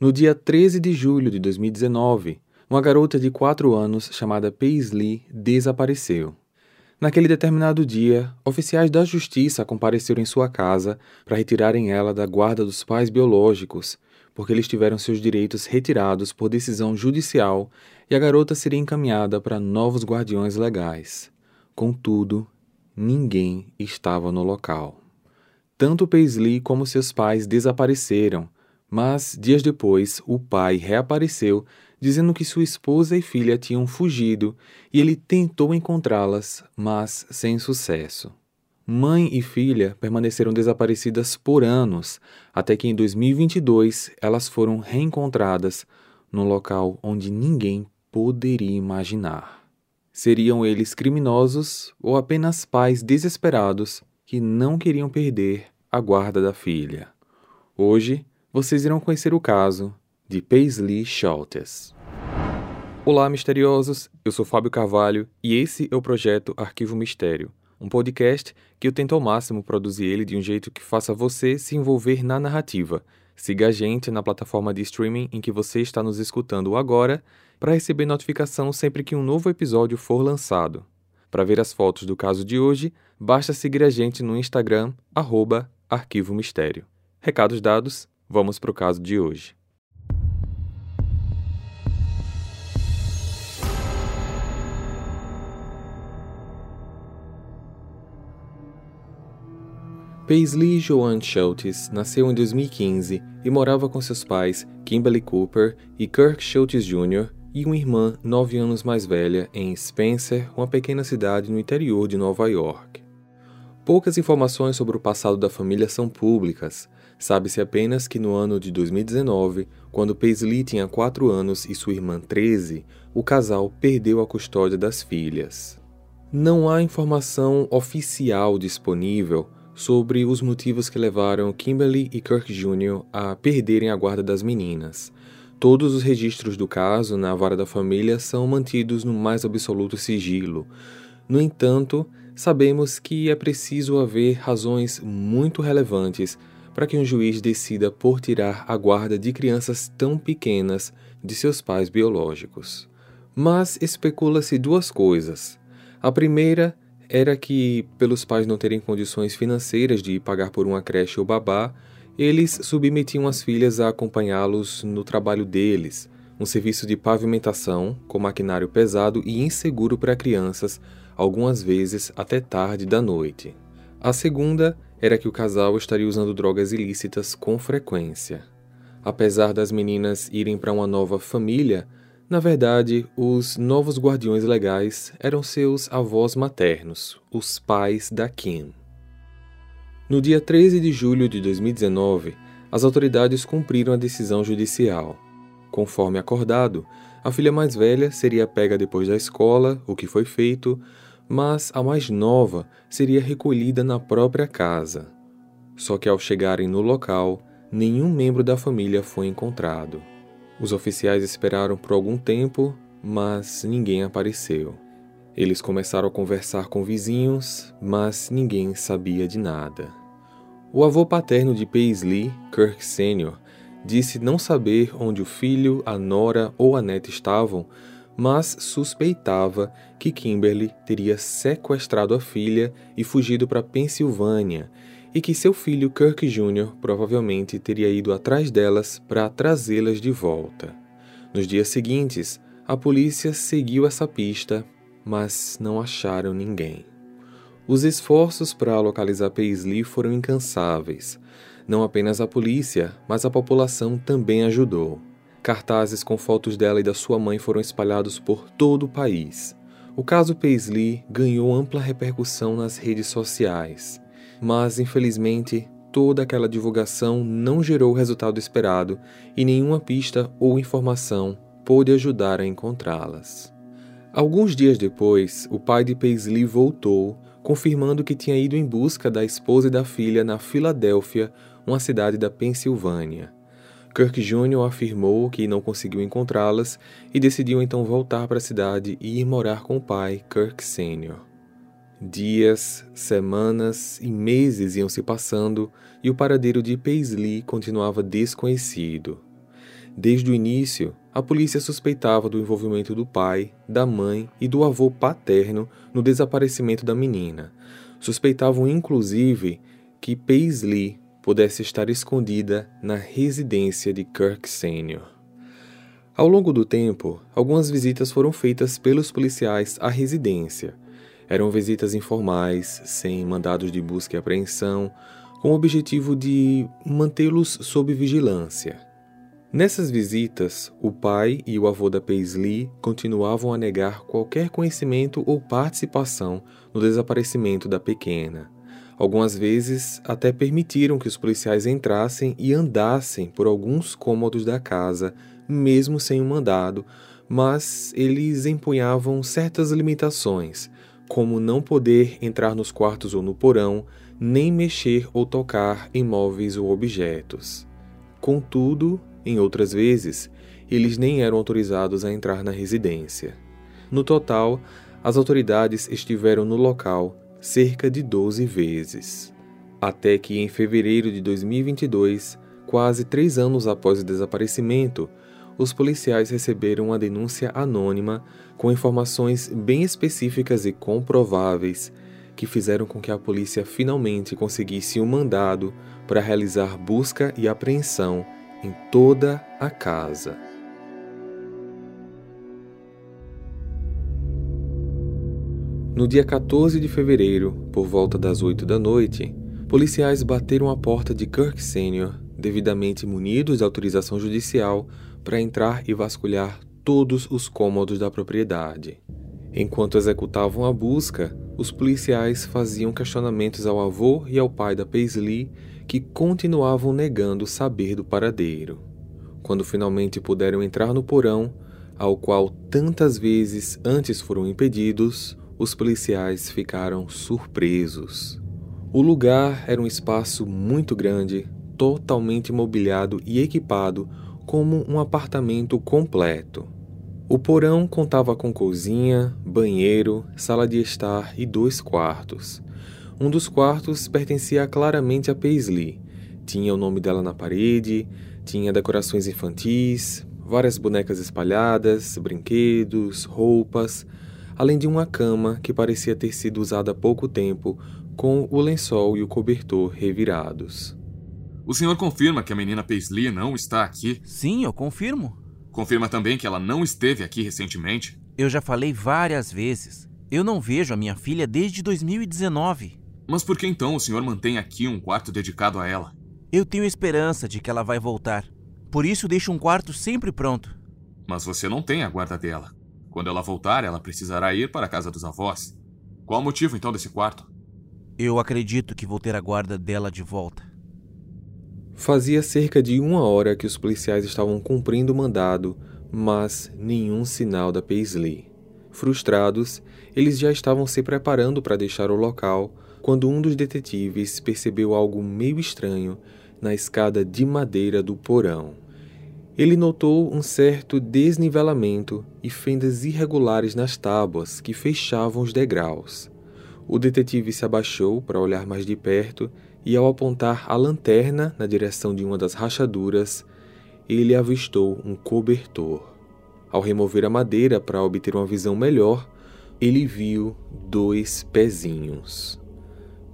No dia 13 de julho de 2019, uma garota de 4 anos chamada Paisley desapareceu. Naquele determinado dia, oficiais da justiça compareceram em sua casa para retirarem ela da guarda dos pais biológicos, porque eles tiveram seus direitos retirados por decisão judicial e a garota seria encaminhada para novos guardiões legais. Contudo, ninguém estava no local. Tanto Paisley como seus pais desapareceram, mas dias depois o pai reapareceu dizendo que sua esposa e filha tinham fugido e ele tentou encontrá-las, mas sem sucesso. Mãe e filha permaneceram desaparecidas por anos, até que em 2022 elas foram reencontradas num local onde ninguém poderia imaginar. Seriam eles criminosos ou apenas pais desesperados que não queriam perder a guarda da filha? Hoje vocês irão conhecer o caso de Paisley Schultes. Olá, misteriosos! Eu sou Fábio Carvalho e esse é o projeto Arquivo Mistério, um podcast que eu tento ao máximo produzir ele de um jeito que faça você se envolver na narrativa. Siga a gente na plataforma de streaming em que você está nos escutando agora para receber notificação sempre que um novo episódio for lançado. Para ver as fotos do caso de hoje, basta seguir a gente no Instagram, arroba Arquivo Mistério. Recados dados, vamos para o caso de hoje. Paisley Joan Schultz nasceu em 2015 e morava com seus pais, Kimberly Cooper e Kirk Schultz Jr., e uma irmã nove anos mais velha em Spencer, uma pequena cidade no interior de Nova York. Poucas informações sobre o passado da família são públicas. Sabe-se apenas que no ano de 2019, quando Paisley tinha 4 anos e sua irmã 13, o casal perdeu a custódia das filhas. Não há informação oficial disponível sobre os motivos que levaram Kimberly e Kirk Jr. a perderem a guarda das meninas. Todos os registros do caso na vara da família são mantidos no mais absoluto sigilo. No entanto, sabemos que é preciso haver razões muito relevantes para que um juiz decida por tirar a guarda de crianças tão pequenas de seus pais biológicos. Mas especula-se duas coisas. A primeira era que, pelos pais não terem condições financeiras de pagar por uma creche ou babá, eles submetiam as filhas a acompanhá-los no trabalho deles, um serviço de pavimentação com maquinário pesado e inseguro para crianças, algumas vezes até tarde da noite. A segunda era que o casal estaria usando drogas ilícitas com frequência. Apesar das meninas irem para uma nova família, na verdade, os novos guardiões legais eram seus avós maternos, os pais da Kim. No dia 13 de julho de 2019, as autoridades cumpriram a decisão judicial. Conforme acordado, a filha mais velha seria pega depois da escola, o que foi feito, mas a mais nova seria recolhida na própria casa. Só que ao chegarem no local, nenhum membro da família foi encontrado. Os oficiais esperaram por algum tempo, mas ninguém apareceu. Eles começaram a conversar com vizinhos, mas ninguém sabia de nada. O avô paterno de Paisley, Kirk Sr., disse não saber onde o filho, a nora ou a neta estavam, mas suspeitava que Kimberly teria sequestrado a filha e fugido para Pensilvânia e que seu filho Kirk Jr. provavelmente teria ido atrás delas para trazê-las de volta. Nos dias seguintes, a polícia seguiu essa pista, mas não acharam ninguém. Os esforços para localizar Paisley foram incansáveis. Não apenas a polícia, mas a população também ajudou. Cartazes com fotos dela e da sua mãe foram espalhados por todo o país. O caso Paisley ganhou ampla repercussão nas redes sociais. Mas, infelizmente, toda aquela divulgação não gerou o resultado esperado e nenhuma pista ou informação pôde ajudar a encontrá-las. Alguns dias depois, o pai de Paisley voltou, confirmando que tinha ido em busca da esposa e da filha na Filadélfia, uma cidade da Pensilvânia. Kirk Jr. afirmou que não conseguiu encontrá-las e decidiu então voltar para a cidade e ir morar com o pai, Kirk Sr. Dias, semanas e meses iam se passando e o paradeiro de Paisley continuava desconhecido. Desde o início, a polícia suspeitava do envolvimento do pai, da mãe e do avô paterno no desaparecimento da menina. Suspeitavam inclusive que Paisley pudesse estar escondida na residência de Kirk Sr. Ao longo do tempo, algumas visitas foram feitas pelos policiais à residência. Eram visitas informais, sem mandados de busca e apreensão, com o objetivo de mantê-los sob vigilância. Nessas visitas, o pai e o avô da Paisley continuavam a negar qualquer conhecimento ou participação no desaparecimento da pequena. Algumas vezes até permitiram que os policiais entrassem e andassem por alguns cômodos da casa, mesmo sem um mandado, mas eles empunhavam certas limitações, como não poder entrar nos quartos ou no porão, nem mexer ou tocar em móveis ou objetos. Contudo, em outras vezes, eles nem eram autorizados a entrar na residência. No total, as autoridades estiveram no local cerca de 12 vezes. Até que em fevereiro de 2022, quase três anos após o desaparecimento, os policiais receberam uma denúncia anônima com informações bem específicas e comprováveis que fizeram com que a polícia finalmente conseguisse um mandado para realizar busca e apreensão em toda a casa. No dia 14 de fevereiro, por volta das 8 da noite, policiais bateram a porta de Kirk Sr., devidamente munidos de autorização judicial, para entrar e vasculhar todos os cômodos da propriedade. Enquanto executavam a busca, os policiais faziam questionamentos ao avô e ao pai da Paisley que continuavam negando saber do paradeiro. Quando finalmente puderam entrar no porão, ao qual tantas vezes antes foram impedidos, os policiais ficaram surpresos. O lugar era um espaço muito grande, totalmente mobiliado e equipado como um apartamento completo. O porão contava com cozinha, banheiro, sala de estar e dois quartos. Um dos quartos pertencia claramente a Paisley. Tinha o nome dela na parede, tinha decorações infantis, várias bonecas espalhadas, brinquedos, roupas, além de uma cama que parecia ter sido usada há pouco tempo, com o lençol e o cobertor revirados. O senhor confirma que a menina Paisley não está aqui? Sim, eu confirmo. Confirma também que ela não esteve aqui recentemente? Eu já falei várias vezes. Eu não vejo a minha filha desde 2019. Mas por que então o senhor mantém aqui um quarto dedicado a ela? Eu tenho esperança de que ela vai voltar. Por isso deixo um quarto sempre pronto. Mas você não tem a guarda dela. Quando ela voltar, ela precisará ir para a casa dos avós. Qual o motivo então desse quarto? Eu acredito que vou ter a guarda dela de volta. Fazia cerca de uma hora que os policiais estavam cumprindo o mandado, mas nenhum sinal da Paisley. Frustrados, eles já estavam se preparando para deixar o local quando um dos detetives percebeu algo meio estranho na escada de madeira do porão. Ele notou um certo desnivelamento e fendas irregulares nas tábuas que fechavam os degraus. O detetive se abaixou para olhar mais de perto e, ao apontar a lanterna na direção de uma das rachaduras, ele avistou um cobertor. Ao remover a madeira para obter uma visão melhor, ele viu dois pezinhos.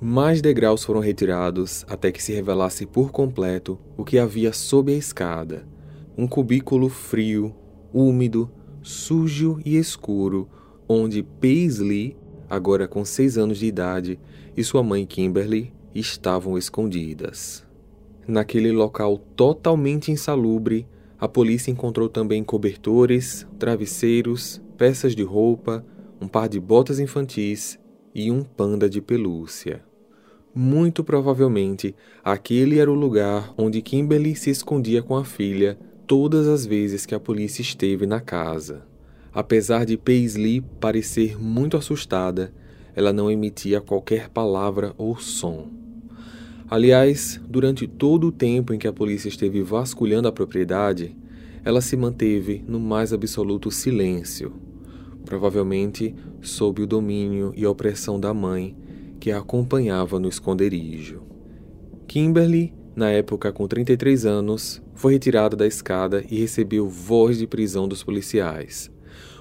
Mais degraus foram retirados até que se revelasse por completo o que havia sob a escada: um cubículo frio, úmido, sujo e escuro, onde Paisley, agora com seis anos de idade, e sua mãe Kimberly estavam escondidas. Naquele local totalmente insalubre, a polícia encontrou também cobertores, travesseiros, peças de roupa, um par de botas infantis e um panda de pelúcia. Muito provavelmente, aquele era o lugar onde Kimberly se escondia com a filha todas as vezes que a polícia esteve na casa. Apesar de Paisley parecer muito assustada, ela não emitia qualquer palavra ou som. Aliás, durante todo o tempo em que a polícia esteve vasculhando a propriedade, ela se manteve no mais absoluto silêncio, provavelmente sob o domínio e opressão da mãe, que a acompanhava no esconderijo. Kimberly na época com 33 anos, foi retirada da escada e recebeu voz de prisão dos policiais.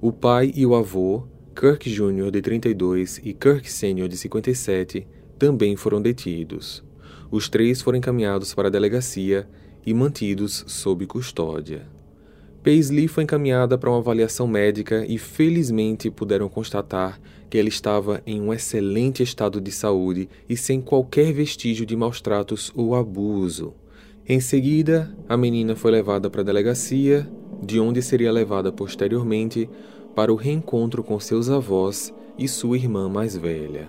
O pai e o avô, Kirk Jr., de 32 e Kirk Sr., de 57, também foram detidos. Os três foram encaminhados para a delegacia e mantidos sob custódia. Paisley foi encaminhada para uma avaliação médica e felizmente puderam constatar que ela estava em um excelente estado de saúde e sem qualquer vestígio de maus tratos ou abuso. Em seguida, a menina foi levada para a delegacia, de onde seria levada posteriormente para o reencontro com seus avós e sua irmã mais velha.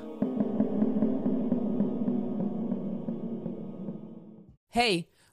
Hey,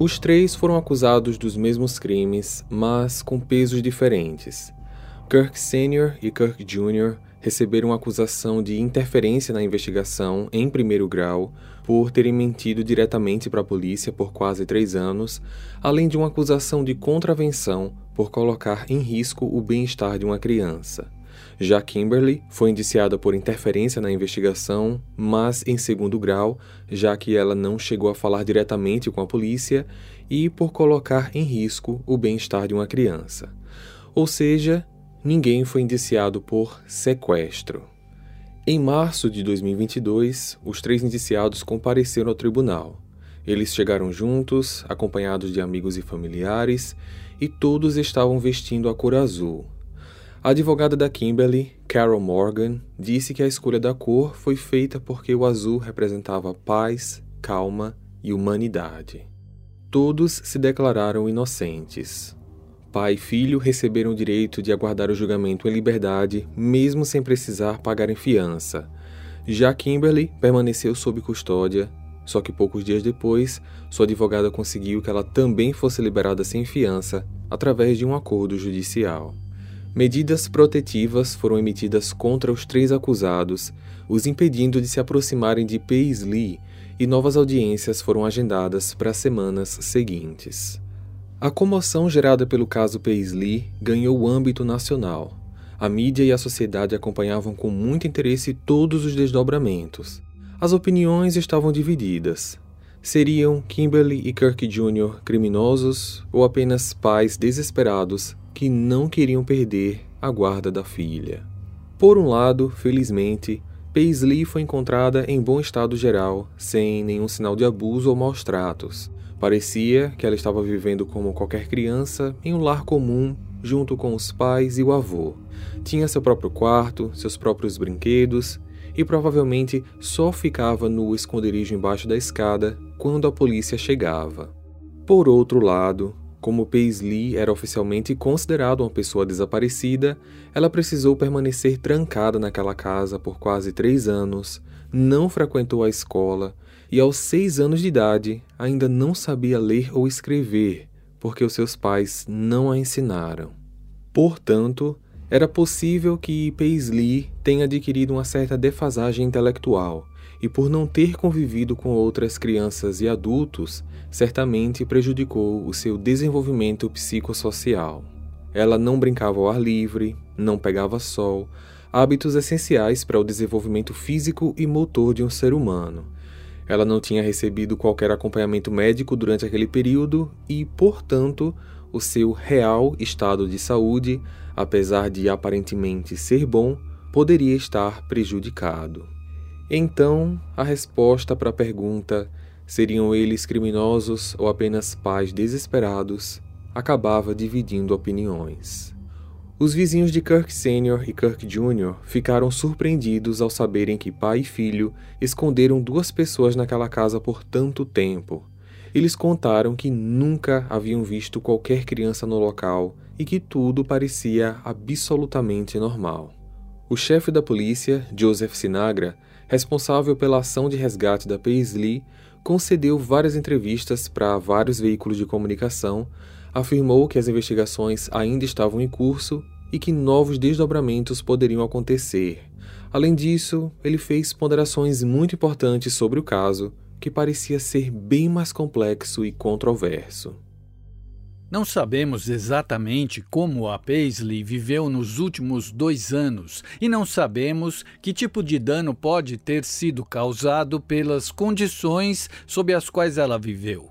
Os três foram acusados dos mesmos crimes, mas com pesos diferentes. Kirk Sr. e Kirk Jr. receberam acusação de interferência na investigação em primeiro grau por terem mentido diretamente para a polícia por quase três anos, além de uma acusação de contravenção por colocar em risco o bem-estar de uma criança. Já Kimberly foi indiciada por interferência na investigação, mas em segundo grau, já que ela não chegou a falar diretamente com a polícia, e por colocar em risco o bem-estar de uma criança. Ou seja, ninguém foi indiciado por sequestro. Em março de 2022, os três indiciados compareceram ao tribunal. Eles chegaram juntos, acompanhados de amigos e familiares, e todos estavam vestindo a cor azul, a advogada da Kimberly, Carol Morgan, disse que a escolha da cor foi feita porque o azul representava paz, calma e humanidade. Todos se declararam inocentes. Pai e filho receberam o direito de aguardar o julgamento em liberdade, mesmo sem precisar pagar em fiança. Já Kimberly permaneceu sob custódia, só que poucos dias depois, sua advogada conseguiu que ela também fosse liberada sem fiança através de um acordo judicial. Medidas protetivas foram emitidas contra os três acusados, os impedindo de se aproximarem de Paisley, e novas audiências foram agendadas para as semanas seguintes. A comoção gerada pelo caso Paisley ganhou âmbito nacional. A mídia e a sociedade acompanhavam com muito interesse todos os desdobramentos. As opiniões estavam divididas. Seriam Kimberly e Kirk Jr. criminosos ou apenas pais desesperados que não queriam perder a guarda da filha. Por um lado, felizmente, Paisley foi encontrada em bom estado geral, sem nenhum sinal de abuso ou maus tratos. Parecia que ela estava vivendo como qualquer criança em um lar comum, junto com os pais e o avô. Tinha seu próprio quarto, seus próprios brinquedos e provavelmente só ficava no esconderijo embaixo da escada quando a polícia chegava. Por outro lado, como Paisley era oficialmente considerado uma pessoa desaparecida, ela precisou permanecer trancada naquela casa por quase três anos, não frequentou a escola e, aos seis anos de idade, ainda não sabia ler ou escrever, porque os seus pais não a ensinaram. Portanto, era possível que Paisley tenha adquirido uma certa defasagem intelectual e, por não ter convivido com outras crianças e adultos, certamente prejudicou o seu desenvolvimento psicossocial. Ela não brincava ao ar livre, não pegava sol, hábitos essenciais para o desenvolvimento físico e motor de um ser humano. Ela não tinha recebido qualquer acompanhamento médico durante aquele período e, portanto, o seu real estado de saúde, apesar de aparentemente ser bom, poderia estar prejudicado. Então, a resposta para a pergunta seriam eles criminosos ou apenas pais desesperados acabava dividindo opiniões. Os vizinhos de Kirk Sr. e Kirk Jr. ficaram surpreendidos ao saberem que pai e filho esconderam duas pessoas naquela casa por tanto tempo. Eles contaram que nunca haviam visto qualquer criança no local e que tudo parecia absolutamente normal. O chefe da polícia, Joseph Sinagra, responsável pela ação de resgate da Paisley, concedeu várias entrevistas para vários veículos de comunicação, afirmou que as investigações ainda estavam em curso e que novos desdobramentos poderiam acontecer. Além disso, ele fez ponderações muito importantes sobre o caso, que parecia ser bem mais complexo e controverso. Não sabemos exatamente como a Paisley viveu nos últimos dois anos e não sabemos que tipo de dano pode ter sido causado pelas condições sob as quais ela viveu.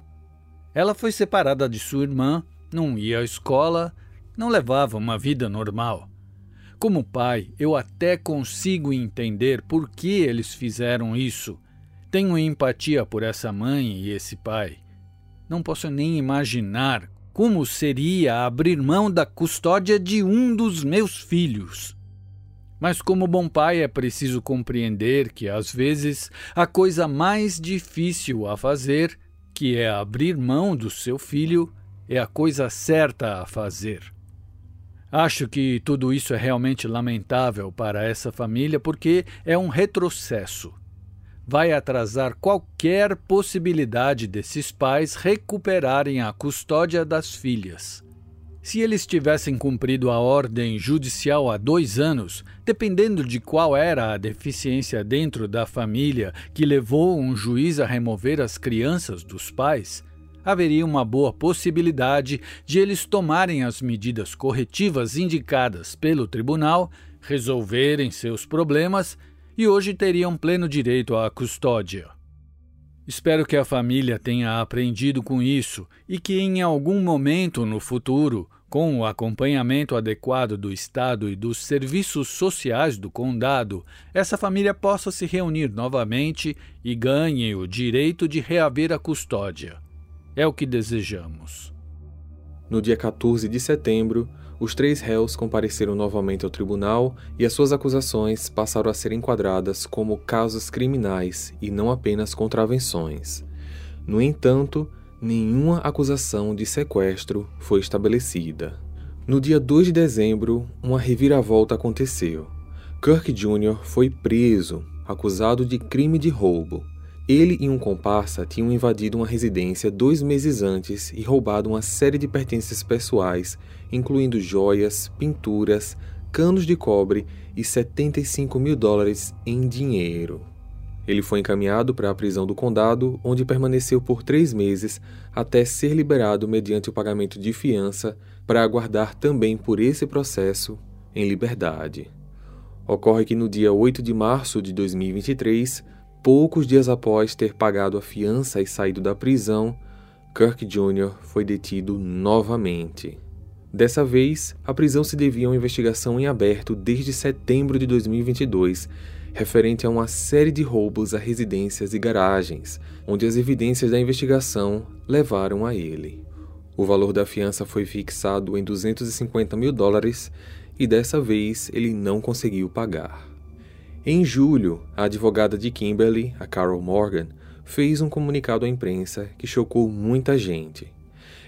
Ela foi separada de sua irmã, não ia à escola, não levava uma vida normal. Como pai, eu até consigo entender por que eles fizeram isso. Tenho empatia por essa mãe e esse pai. Não posso nem imaginar como seria abrir mão da custódia de um dos meus filhos. Mas, como bom pai, é preciso compreender que, às vezes, a coisa mais difícil a fazer, que é abrir mão do seu filho, é a coisa certa a fazer. Acho que tudo isso é realmente lamentável para essa família porque é um retrocesso vai atrasar qualquer possibilidade desses pais recuperarem a custódia das filhas. Se eles tivessem cumprido a ordem judicial há dois anos, dependendo de qual era a deficiência dentro da família que levou um juiz a remover as crianças dos pais, haveria uma boa possibilidade de eles tomarem as medidas corretivas indicadas pelo tribunal, resolverem seus problemas e hoje teriam pleno direito à custódia. Espero que a família tenha aprendido com isso e que em algum momento no futuro, com o acompanhamento adequado do Estado e dos serviços sociais do condado, essa família possa se reunir novamente e ganhe o direito de reaver a custódia. É o que desejamos. No dia 14 de setembro, os três réus compareceram novamente ao tribunal e as suas acusações passaram a ser enquadradas como casos criminais e não apenas contravenções. No entanto, nenhuma acusação de sequestro foi estabelecida. No dia 2 de dezembro, uma reviravolta aconteceu. Kirk Jr. foi preso, acusado de crime de roubo. Ele e um comparsa tinham invadido uma residência dois meses antes e roubado uma série de pertences pessoais, incluindo joias, pinturas, canos de cobre e 75 mil dólares em dinheiro. Ele foi encaminhado para a prisão do condado, onde permaneceu por três meses até ser liberado mediante o pagamento de fiança para aguardar também por esse processo em liberdade. Ocorre que no dia 8 de março de 2023, Poucos dias após ter pagado a fiança e saído da prisão, Kirk Jr. foi detido novamente. Dessa vez, a prisão se devia a uma investigação em aberto desde setembro de 2022, referente a uma série de roubos a residências e garagens, onde as evidências da investigação levaram a ele. O valor da fiança foi fixado em 250 mil dólares e dessa vez ele não conseguiu pagar. Em julho, a advogada de Kimberly, a Carol Morgan, fez um comunicado à imprensa que chocou muita gente.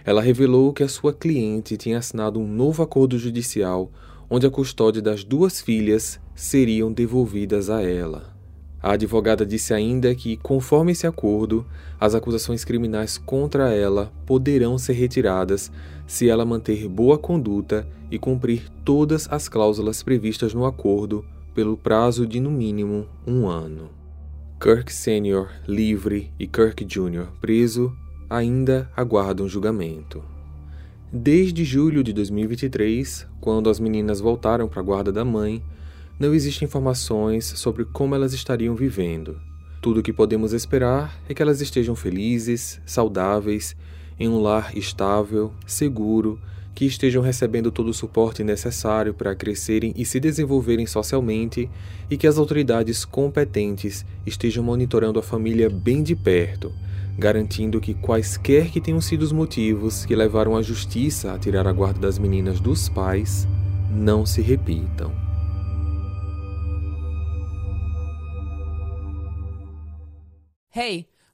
Ela revelou que a sua cliente tinha assinado um novo acordo judicial onde a custódia das duas filhas seriam devolvidas a ela. A advogada disse ainda que, conforme esse acordo, as acusações criminais contra ela poderão ser retiradas se ela manter boa conduta e cumprir todas as cláusulas previstas no acordo pelo prazo de no mínimo um ano. Kirk Sr. livre e Kirk Jr. preso ainda aguardam julgamento. Desde julho de 2023, quando as meninas voltaram para a guarda da mãe, não existem informações sobre como elas estariam vivendo. Tudo o que podemos esperar é que elas estejam felizes, saudáveis, em um lar estável, seguro que estejam recebendo todo o suporte necessário para crescerem e se desenvolverem socialmente e que as autoridades competentes estejam monitorando a família bem de perto, garantindo que quaisquer que tenham sido os motivos que levaram a justiça a tirar a guarda das meninas dos pais não se repitam. Hey!